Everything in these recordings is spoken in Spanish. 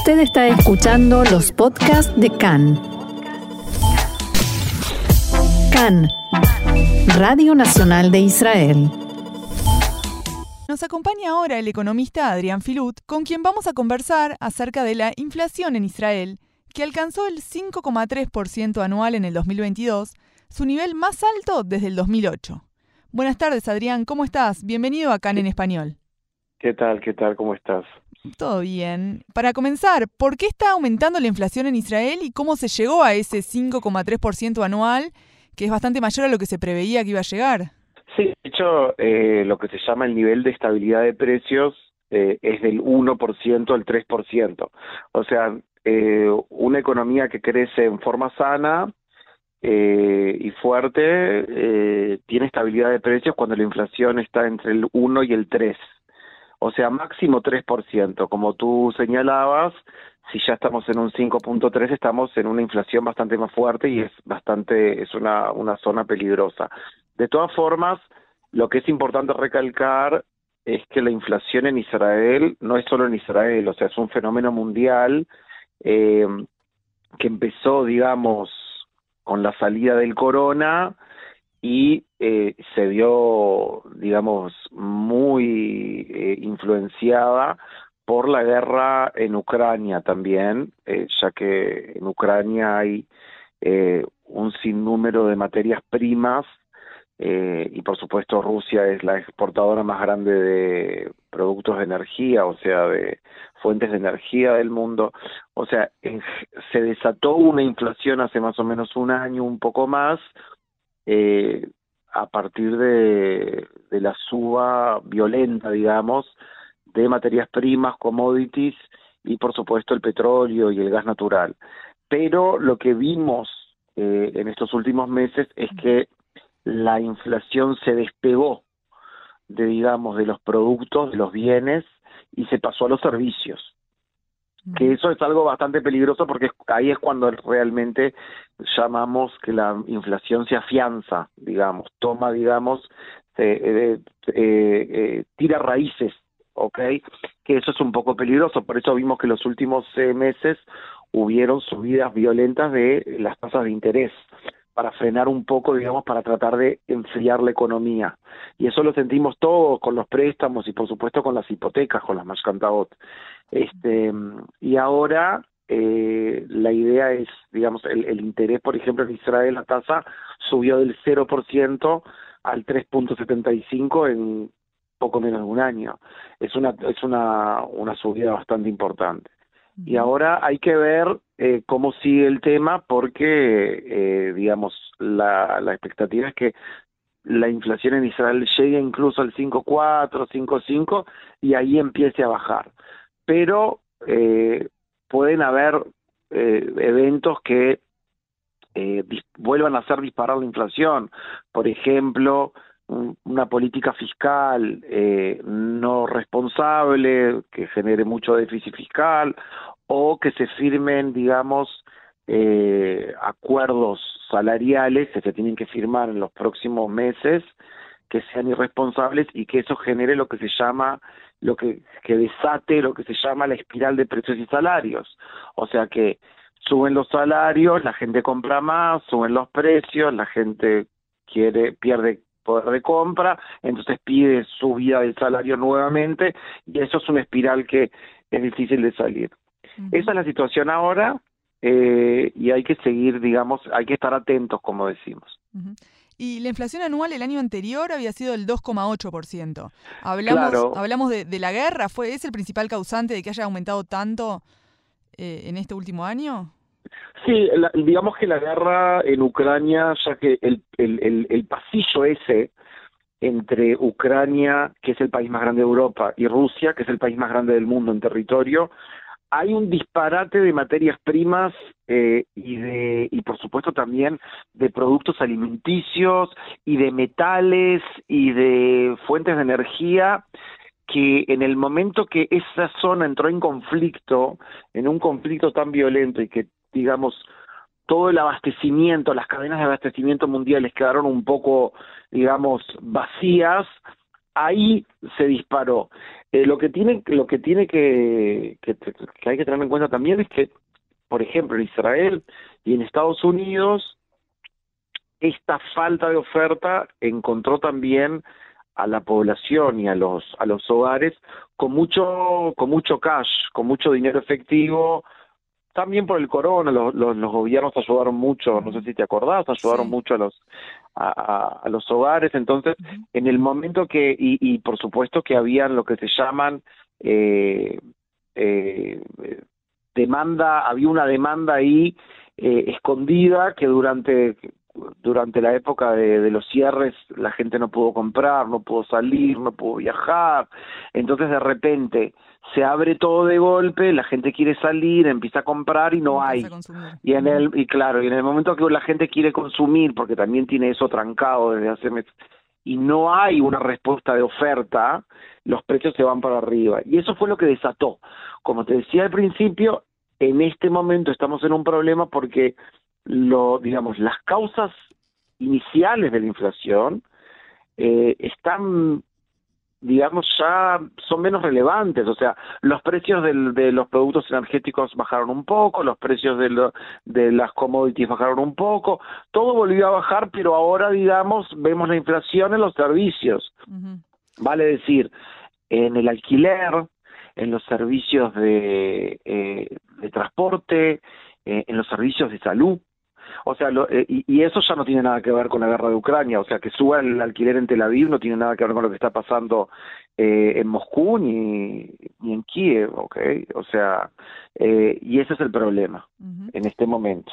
Usted está escuchando los podcasts de CAN. CAN, Radio Nacional de Israel. Nos acompaña ahora el economista Adrián Filut, con quien vamos a conversar acerca de la inflación en Israel, que alcanzó el 5,3% anual en el 2022, su nivel más alto desde el 2008. Buenas tardes, Adrián, ¿cómo estás? Bienvenido a CAN en español. ¿Qué tal? ¿Qué tal? ¿Cómo estás? Todo bien. Para comenzar, ¿por qué está aumentando la inflación en Israel y cómo se llegó a ese 5,3% anual, que es bastante mayor a lo que se preveía que iba a llegar? Sí, de hecho, eh, lo que se llama el nivel de estabilidad de precios eh, es del 1% al 3%. O sea, eh, una economía que crece en forma sana y fuerte tiene estabilidad de precios cuando la inflación está entre el 1 y el 3 o sea, máximo 3%. Como tú señalabas, si ya estamos en un 5.3, estamos en una inflación bastante más fuerte y es bastante, es una, una zona peligrosa. De todas formas, lo que es importante recalcar es que la inflación en Israel no es solo en Israel, o sea, es un fenómeno mundial eh, que empezó, digamos, con la salida del corona y eh, se vio, digamos, muy eh, influenciada por la guerra en Ucrania también, eh, ya que en Ucrania hay un sinnúmero de materias primas y por supuesto Rusia es la exportadora más grande de productos de energía, o sea, de fuentes de energía del mundo. O sea, se desató una inflación hace más o menos un año, un poco más, eh, a partir de, la suba violenta, digamos, de materias primas, commodities y por supuesto el petróleo y el gas natural. Pero lo que vimos eh, en estos últimos meses es que la inflación se despegó de, digamos, de los productos, de los bienes y se pasó a los servicios que eso es algo bastante peligroso porque ahí es cuando realmente llamamos que la inflación se afianza, digamos, toma, digamos, eh, eh, tira raíces, ¿ok? Que eso es un poco peligroso, por eso vimos que los últimos eh, meses hubieron subidas violentas de las tasas de interés para frenar un poco, digamos, para tratar de enfriar la economía. Y eso lo sentimos todos con los préstamos y por supuesto con las hipotecas, con las Mashkantaot. Este, y ahora eh, la idea es, digamos, el, el, interés, por ejemplo, en Israel la tasa subió del 0% al 3.75 en poco menos de un año. Es una, es una, una subida bastante importante. Y ahora hay que ver eh, cómo sigue el tema porque, eh, digamos, la, la expectativa es que la inflación en Israel llegue incluso al 5.4, 5.5 y ahí empiece a bajar. Pero eh, pueden haber eh, eventos que vuelvan a hacer disparar la inflación. Por ejemplo, una política fiscal no responsable que genere mucho déficit fiscal o que se firmen, digamos, eh, acuerdos salariales que se tienen que firmar en los próximos meses que sean irresponsables y que eso genere lo que se llama lo que, que desate lo que se llama la espiral de precios y salarios o sea que suben los salarios la gente compra más suben los precios la gente quiere pierde poder de compra, entonces pide subida del salario nuevamente y eso es una espiral que es difícil de salir. Esa es la situación ahora eh, y hay que seguir, digamos, hay que estar atentos, como decimos. Y la inflación anual el año anterior había sido el 2,8%. Hablamos, hablamos de, la guerra, ¿fue es el principal causante de que haya aumentado tanto eh, en este último año? Sí, digamos que la guerra en Ucrania, ya que el, el, el, pasillo ese entre Ucrania, que es el país más grande de Europa, y Rusia, que es el país más grande del mundo en territorio, hay un disparate de materias primas eh, y de y por supuesto también de productos alimenticios y de metales y de fuentes de energía que en el momento que esa zona entró en conflicto, en un conflicto tan violento y que digamos, todo el abastecimiento, las cadenas de abastecimiento mundiales quedaron un poco, digamos, vacías, ahí se disparó. Eh, lo que tiene, lo que, tiene que, que, hay que tener en cuenta también es que, por ejemplo, en Israel y en Estados Unidos, esta falta de oferta encontró también a la población y a los a los hogares con mucho con mucho cash, con mucho dinero efectivo, también por el corona, los, los, gobiernos ayudaron mucho, no sé si te acordás, ayudaron mucho a los a, los hogares, entonces en el momento que, y, y, por supuesto que habían lo que se llaman eh, eh, demanda, había una demanda ahí eh, escondida que durante durante la época de, de, los cierres la gente no pudo comprar, no pudo salir, no pudo viajar, entonces de repente se abre todo de golpe, la gente quiere salir, empieza a comprar y no hay. Y en el y claro, y en el momento que la gente quiere consumir, porque también tiene eso trancado desde hace meses, y no hay una respuesta de oferta, los precios se van para arriba. Y eso fue lo que desató. Como te decía al principio, en este momento estamos en un problema porque lo, digamos, las causas iniciales de la inflación eh, están digamos, ya son menos relevantes. O sea, los precios de los productos energéticos bajaron un poco, los precios de, de las commodities bajaron un poco, todo volvió a bajar, pero ahora, digamos, vemos la inflación en los servicios. Vale decir, en el alquiler, en los servicios de, eh, de transporte, eh, en los servicios de salud. O sea, eh, y, eso ya no tiene nada que ver con la guerra de Ucrania, o sea, que suba el alquiler en Tel Aviv no tiene nada que ver con lo que está pasando eh, en Moscú ni, ni en Kiev, ¿ok? O sea, eh, y ese es el problema en este momento.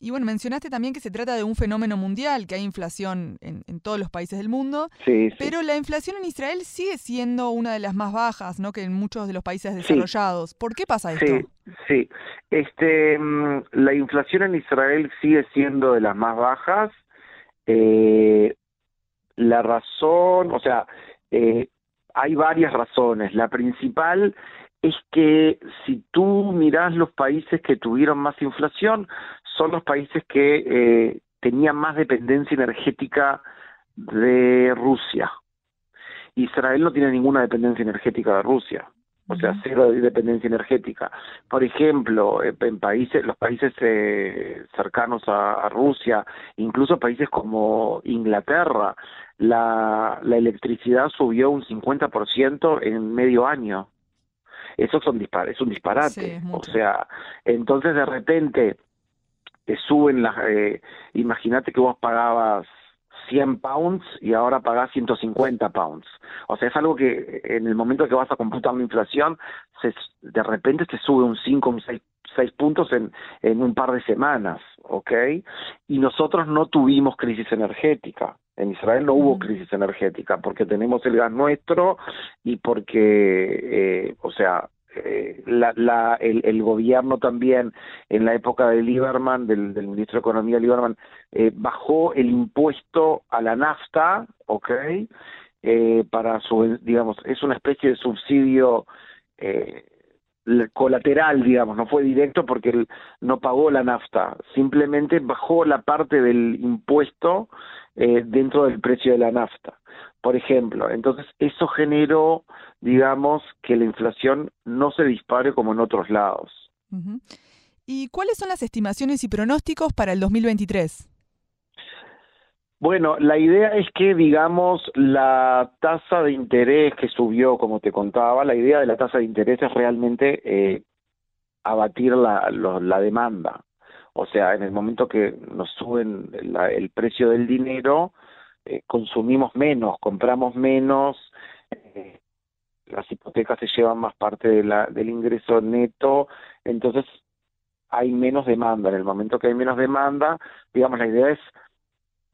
Y bueno, mencionaste también que se trata de un fenómeno mundial, que hay inflación en, en todos los países del mundo, sí, pero la inflación en Israel sigue siendo una de las más bajas, ¿no? Que en muchos de los países desarrollados. ¿Por qué pasa esto? Sí. Este, mm, la inflación en Israel sigue siendo de las más bajas. Eh, la razón, o sea, eh, hay varias razones. La principal es que si tú miras los países que tuvieron más inflación, son los países que eh, tenían más dependencia energética de Rusia. Israel no tiene ninguna dependencia energética de Rusia, o sea, cero de dependencia energética. Por ejemplo, eh, en países, los países eh, cercanos a, Rusia, incluso países como Inglaterra, la, la electricidad subió un 50% en medio año. Eso son dispar es un disparate. o sea, entonces de repente te suben las... Eh, Imagínate que vos pagabas 100 pounds y ahora pagás 150 pounds. O sea, es algo que en el momento que vas a computar la inflación, se, de repente te sube un 5, un 6, puntos en, en un par de semanas, ¿ok? Y nosotros no tuvimos crisis energética. En Israel no hubo crisis energética porque tenemos el gas nuestro y porque, eh, o sea, eh, la, la, el, el, gobierno también en la época de Lieberman, del, del ministro de Economía Lieberman, eh, bajó el impuesto a la nafta, ¿ok? Eh, para su, digamos, es una especie de subsidio eh, colateral, digamos, no fue directo porque él no pagó la nafta, simplemente bajó la parte del impuesto eh, dentro del precio de la nafta, por ejemplo. Entonces, eso generó, digamos, que la inflación no se dispare como en otros lados. ¿Y cuáles son las estimaciones y pronósticos para el 2023? Bueno, la idea es que, digamos, la tasa de interés que subió, como te contaba, la idea de la tasa de interés es realmente eh, abatir la, la demanda. O sea, en el momento que nos suben el precio del dinero, eh, consumimos menos, compramos menos, eh, las hipotecas se llevan más parte de la, del ingreso neto, entonces hay menos demanda. En el momento que hay menos demanda, digamos, la idea es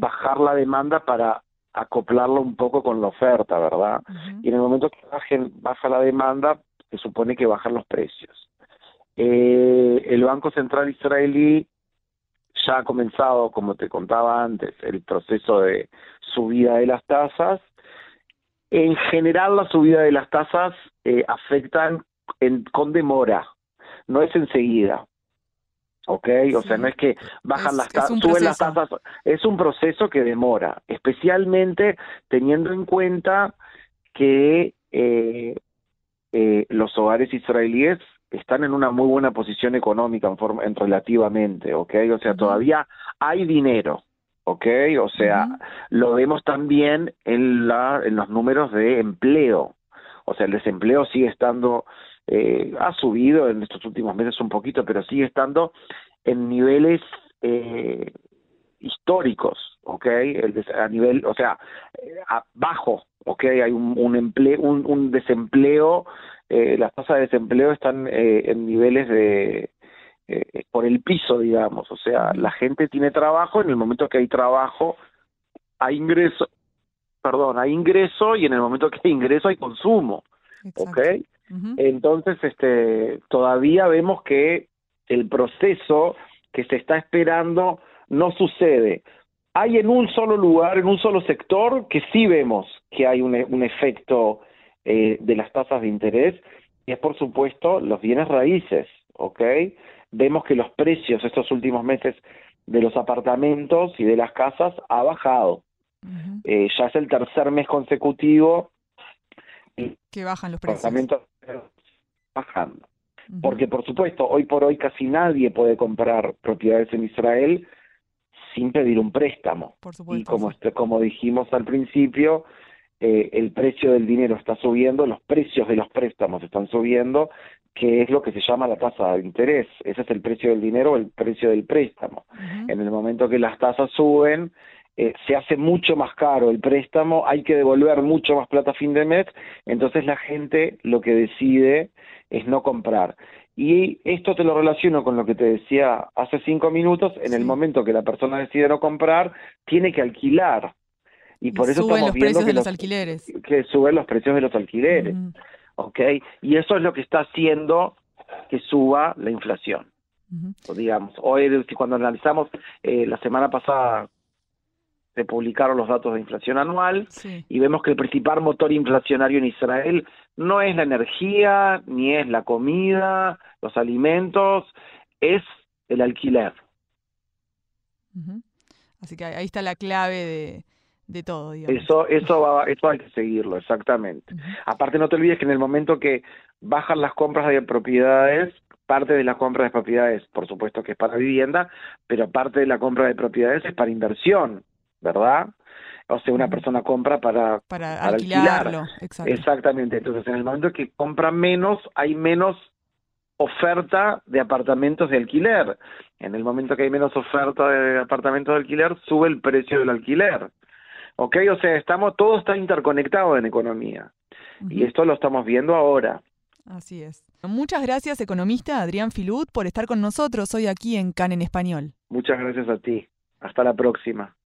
bajar la demanda para acoplarlo un poco con la oferta, ¿verdad? Y en el momento que bajen, baja la demanda, se supone que bajan los precios. Eh, el Banco Central israelí ya ha comenzado, como te contaba antes, el proceso de subida de las tasas. En general, la subida de las tasas eh, afectan en, con demora, no es enseguida. ¿Ok? O sea, no es que bajan las tasas, suben las tasas, es un proceso que demora, especialmente teniendo en cuenta que eh, eh, los hogares israelíes están en una muy buena posición económica en, forma, en relativamente, ¿ok? O sea, todavía hay dinero, ¿ok? O sea, lo vemos también en, la, en los números de empleo. O sea, el desempleo sigue estando, eh, ha subido en estos últimos meses un poquito, pero sigue estando en niveles eh, históricos, ¿ok? El a nivel, o sea, bajo, ¿ok? Hay un, un, empleo, un, un desempleo eh, las tasas de desempleo están eh, en niveles de eh, por el piso, digamos. O sea, la gente tiene trabajo, en el momento que hay trabajo, hay ingreso, perdón, hay ingreso y en el momento que hay ingreso hay consumo. ¿Ok? Entonces, este, todavía vemos que el proceso que se está esperando no sucede. Hay en un solo lugar, en un solo sector, que sí vemos que hay un, un efecto eh, de las tasas de interés y es por supuesto los bienes raíces, ¿ok? Vemos que los precios estos últimos meses de los apartamentos y de las casas ha bajado. eh, ya es el tercer mes consecutivo que bajan los precios. Apartamentos bajando. Porque por supuesto, hoy por hoy casi nadie puede comprar propiedades en Israel sin pedir un préstamo. Por supuesto, y como, como dijimos al principio, eh, el precio del dinero está subiendo, los precios de los préstamos están subiendo, que es lo que se llama la tasa de interés. Ese es el precio del dinero o el precio del préstamo. En el momento que las tasas suben, eh, se hace mucho más caro el préstamo, hay que devolver mucho más plata a fin de mes, entonces la gente lo que decide es no comprar. Y esto te lo relaciono con lo que te decía hace cinco minutos, en el momento que la persona decide no comprar, tiene que alquilar y por eso suben estamos los viendo precios que de los los- alquileres. que suben los precios de los alquileres. Y eso es lo que está haciendo que suba la inflación, ujú. o digamos. Hoy, cuando analizamos, eh, la semana pasada se publicaron los datos de inflación anual Sí, y vemos que el principal motor inflacionario en Israel no es la energía, ni es la comida, los alimentos, es el alquiler. Así que ahí está la clave de, de todo, digamos. Eso, eso, va, eso hay que seguirlo, exactamente. Aparte, no te olvides que en el momento que bajan las compras de propiedades, parte de las compras de propiedades, por supuesto que es para vivienda, pero parte de la compra de propiedades es para inversión, ¿verdad? O sea, una persona compra para... Para para alquilarlo, alquilar. Exactamente. Entonces, en el momento que compra menos, hay menos oferta de apartamentos de alquiler. En el momento que hay menos oferta de apartamentos de alquiler, sube el precio del alquiler. ¿Ok? O sea, estamos, todo está interconectado en economía. Y esto lo estamos viendo ahora. Así es. Muchas gracias, economista Adrián Filut, por estar con nosotros hoy aquí en CAN en Español. Muchas gracias a ti. Hasta la próxima.